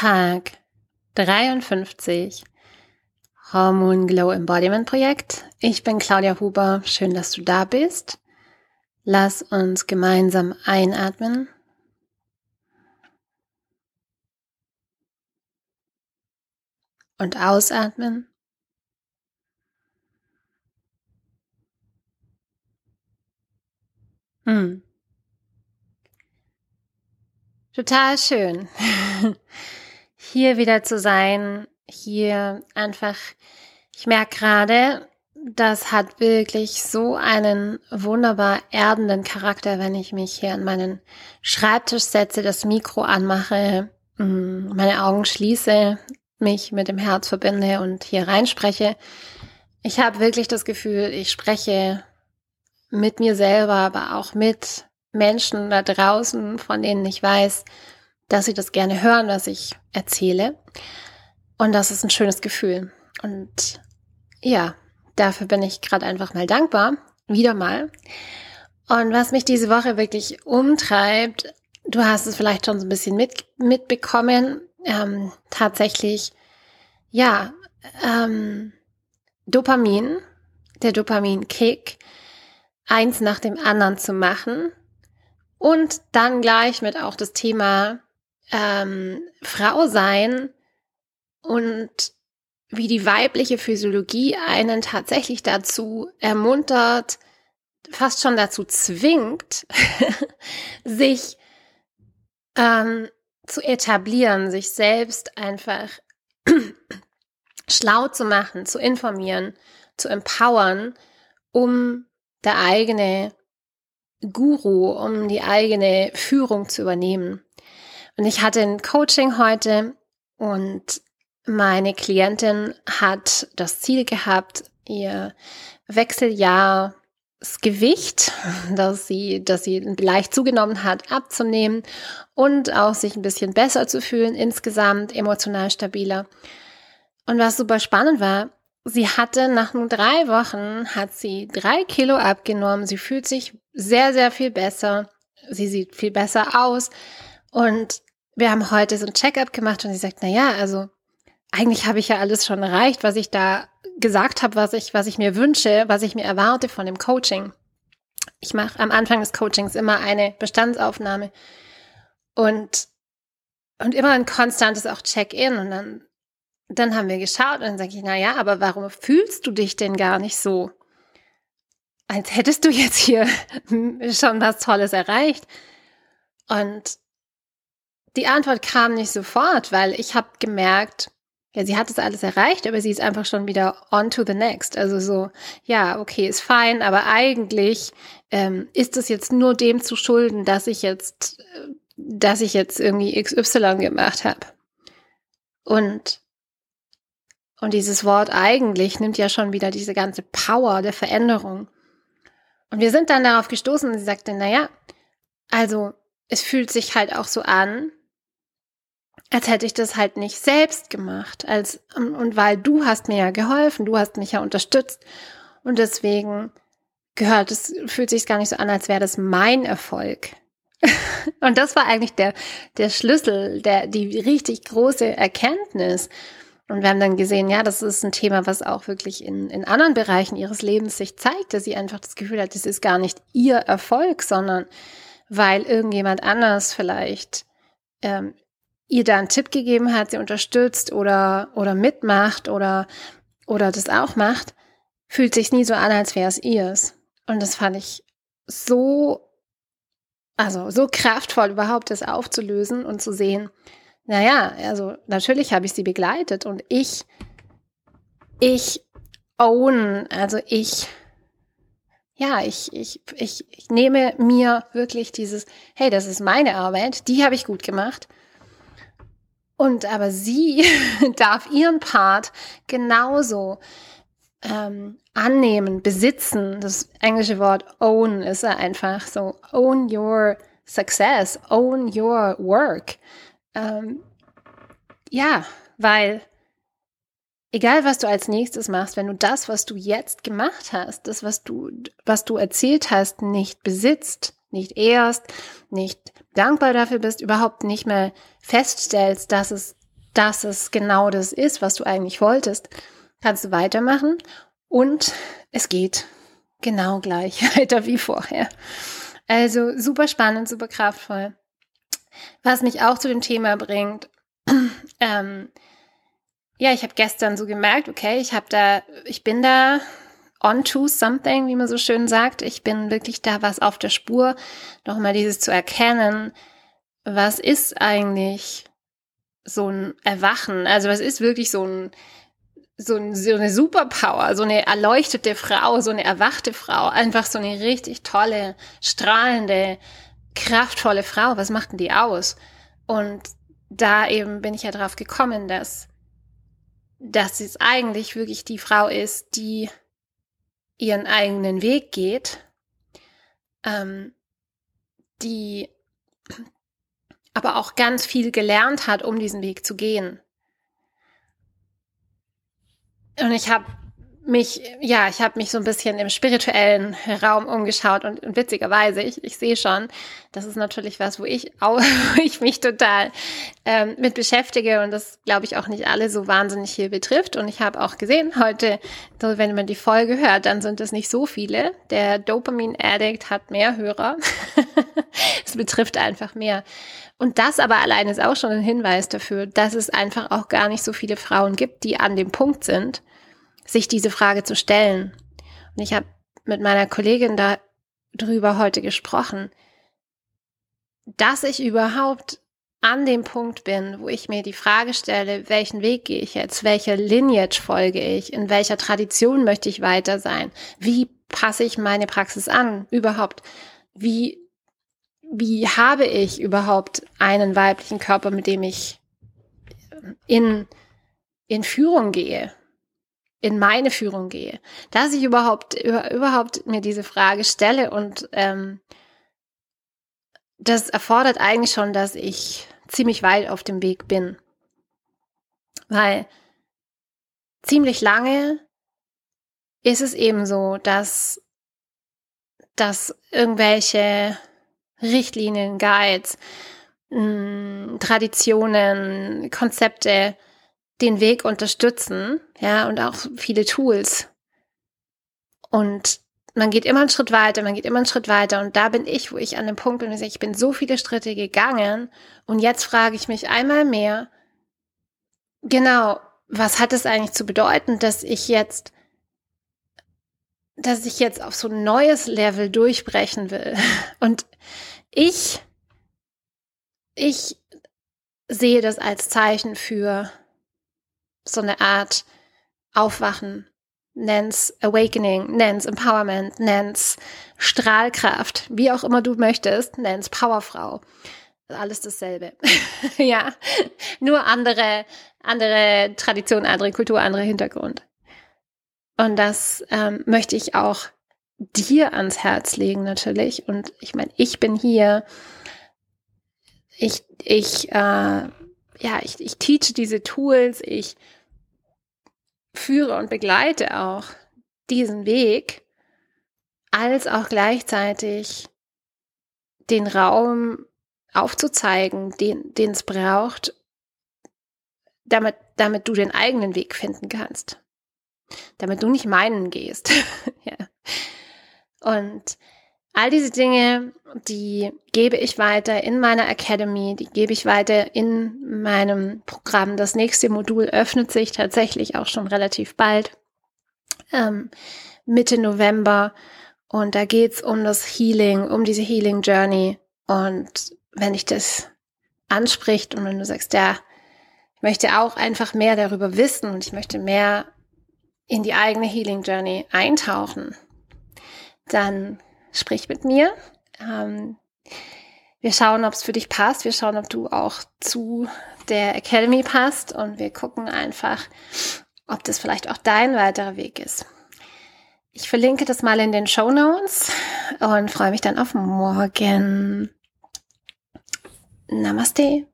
Tag 53 Hormon Glow Embodiment Projekt. Ich bin Claudia Huber. Schön, dass du da bist. Lass uns gemeinsam einatmen. Und ausatmen. Hm. Total schön, hier wieder zu sein, hier einfach, ich merke gerade, das hat wirklich so einen wunderbar erdenden Charakter, wenn ich mich hier an meinen Schreibtisch setze, das Mikro anmache, mm, meine Augen schließe, mich mit dem Herz verbinde und hier reinspreche. Ich habe wirklich das Gefühl, ich spreche mit mir selber, aber auch mit Menschen da draußen, von denen ich weiß, dass sie das gerne hören, was ich erzähle. Und das ist ein schönes Gefühl. Und ja, dafür bin ich gerade einfach mal dankbar. Wieder mal. Und was mich diese Woche wirklich umtreibt, du hast es vielleicht schon so ein bisschen mit, mitbekommen, ähm, tatsächlich, ja, ähm, Dopamin, der Dopamin-Kick, eins nach dem anderen zu machen und dann gleich mit auch das Thema ähm, Frau sein und wie die weibliche Physiologie einen tatsächlich dazu ermuntert, fast schon dazu zwingt, sich ähm, zu etablieren, sich selbst einfach schlau zu machen, zu informieren, zu empowern, um der eigene Guru, um die eigene Führung zu übernehmen. Und ich hatte ein Coaching heute und meine Klientin hat das Ziel gehabt, ihr Wechseljahrsgewicht, dass sie, dass sie leicht zugenommen hat, abzunehmen und auch sich ein bisschen besser zu fühlen, insgesamt emotional stabiler. Und was super spannend war, sie hatte nach nur drei Wochen, hat sie drei Kilo abgenommen. Sie fühlt sich sehr, sehr viel besser. Sie sieht viel besser aus. Und wir haben heute so ein Check-up gemacht und sie sagt, na ja, also eigentlich habe ich ja alles schon erreicht, was ich da gesagt habe, was ich, was ich mir wünsche, was ich mir erwarte von dem Coaching. Ich mache am Anfang des Coachings immer eine Bestandsaufnahme und, und immer ein konstantes auch Check-in und dann dann haben wir geschaut und dann sage ich, na ja, aber warum fühlst du dich denn gar nicht so? Als hättest du jetzt hier schon was Tolles erreicht. Und die Antwort kam nicht sofort, weil ich habe gemerkt, ja, sie hat es alles erreicht, aber sie ist einfach schon wieder on to the next. Also so, ja, okay, ist fein, aber eigentlich ähm, ist es jetzt nur dem zu schulden, dass ich jetzt, äh, dass ich jetzt irgendwie XY gemacht habe. Und und dieses Wort eigentlich nimmt ja schon wieder diese ganze Power der Veränderung. Und wir sind dann darauf gestoßen und sie sagte, naja, also es fühlt sich halt auch so an, als hätte ich das halt nicht selbst gemacht. Als, und weil du hast mir ja geholfen, du hast mich ja unterstützt. Und deswegen gehört es, fühlt sich gar nicht so an, als wäre das mein Erfolg. und das war eigentlich der, der Schlüssel, der, die richtig große Erkenntnis. Und wir haben dann gesehen, ja, das ist ein Thema, was auch wirklich in, in anderen Bereichen ihres Lebens sich zeigt, dass sie einfach das Gefühl hat, das ist gar nicht ihr Erfolg, sondern weil irgendjemand anders vielleicht ähm, ihr da einen Tipp gegeben hat, sie unterstützt oder, oder mitmacht oder, oder das auch macht, fühlt sich nie so an, als wäre es ihrs. Und das fand ich so, also so kraftvoll überhaupt, das aufzulösen und zu sehen, naja, also natürlich habe ich sie begleitet und ich, ich own, also ich, ja, ich, ich, ich, ich nehme mir wirklich dieses, hey, das ist meine Arbeit, die habe ich gut gemacht. Und aber sie darf ihren Part genauso ähm, annehmen, besitzen. Das englische Wort own ist einfach so, own your success, own your work. Ähm, ja, weil egal was du als nächstes machst, wenn du das, was du jetzt gemacht hast, das, was du, was du erzählt hast, nicht besitzt, nicht ehrst, nicht dankbar dafür bist, überhaupt nicht mehr feststellst, dass es dass es genau das ist, was du eigentlich wolltest, kannst du weitermachen und es geht genau gleich weiter wie vorher. Also super spannend, super kraftvoll. Was mich auch zu dem Thema bringt, ähm, ja, ich habe gestern so gemerkt, okay, ich habe da, ich bin da on to something, wie man so schön sagt. Ich bin wirklich da was auf der Spur, nochmal dieses zu erkennen, was ist eigentlich so ein Erwachen? Also was ist wirklich so ein so, ein, so eine Superpower, so eine erleuchtete Frau, so eine erwachte Frau, einfach so eine richtig tolle, strahlende, kraftvolle Frau. Was macht denn die aus? Und da eben bin ich ja drauf gekommen, dass dass es eigentlich wirklich die Frau ist, die ihren eigenen Weg geht, ähm, die aber auch ganz viel gelernt hat, um diesen Weg zu gehen. Und ich habe mich, ja, ich habe mich so ein bisschen im spirituellen Raum umgeschaut und, und witzigerweise, ich, ich sehe schon, das ist natürlich was, wo ich, auch, wo ich mich total ähm, mit beschäftige und das, glaube ich, auch nicht alle so wahnsinnig hier betrifft. Und ich habe auch gesehen, heute, so, wenn man die Folge hört, dann sind es nicht so viele. Der Dopamin-Addict hat mehr Hörer. es betrifft einfach mehr. Und das aber allein ist auch schon ein Hinweis dafür, dass es einfach auch gar nicht so viele Frauen gibt, die an dem Punkt sind, sich diese Frage zu stellen. Und ich habe mit meiner Kollegin darüber heute gesprochen, dass ich überhaupt an dem Punkt bin, wo ich mir die Frage stelle, welchen Weg gehe ich jetzt, welche Lineage folge ich, in welcher Tradition möchte ich weiter sein, wie passe ich meine Praxis an, überhaupt, wie, wie habe ich überhaupt einen weiblichen Körper, mit dem ich in, in Führung gehe, in meine Führung gehe, dass ich überhaupt überhaupt mir diese Frage stelle und ähm, das erfordert eigentlich schon, dass ich ziemlich weit auf dem Weg bin, weil ziemlich lange ist es eben so, dass dass irgendwelche Richtlinien, Guides, hm, Traditionen, Konzepte den Weg unterstützen, ja, und auch viele Tools. Und man geht immer einen Schritt weiter, man geht immer einen Schritt weiter. Und da bin ich, wo ich an dem Punkt bin, ich bin so viele Schritte gegangen. Und jetzt frage ich mich einmal mehr, genau, was hat es eigentlich zu bedeuten, dass ich jetzt, dass ich jetzt auf so ein neues Level durchbrechen will? Und ich, ich sehe das als Zeichen für so eine Art Aufwachen, nenn's Awakening, nenn's Empowerment, nenn's Strahlkraft, wie auch immer du möchtest, nenn's Powerfrau. Alles dasselbe. ja, nur andere, andere Tradition, andere Kultur, andere Hintergrund. Und das ähm, möchte ich auch dir ans Herz legen natürlich. Und ich meine, ich bin hier. Ich, ich, äh, ja, ich, ich teache diese Tools. Ich führe und begleite auch diesen Weg, als auch gleichzeitig den Raum aufzuzeigen, den, es braucht, damit, damit du den eigenen Weg finden kannst. Damit du nicht meinen gehst. ja. Und all diese Dinge, die gebe ich weiter in meiner Academy, die gebe ich weiter in meinem Programm. Das nächste Modul öffnet sich tatsächlich auch schon relativ bald, ähm, Mitte November. Und da geht's um das Healing, um diese Healing Journey. Und wenn ich das anspricht und wenn du sagst, ja, ich möchte auch einfach mehr darüber wissen und ich möchte mehr in die eigene Healing Journey eintauchen, dann sprich mit mir. Ähm, wir schauen, ob es für dich passt. Wir schauen, ob du auch zu der Academy passt und wir gucken einfach, ob das vielleicht auch dein weiterer Weg ist. Ich verlinke das mal in den Show Notes und freue mich dann auf morgen. Namaste.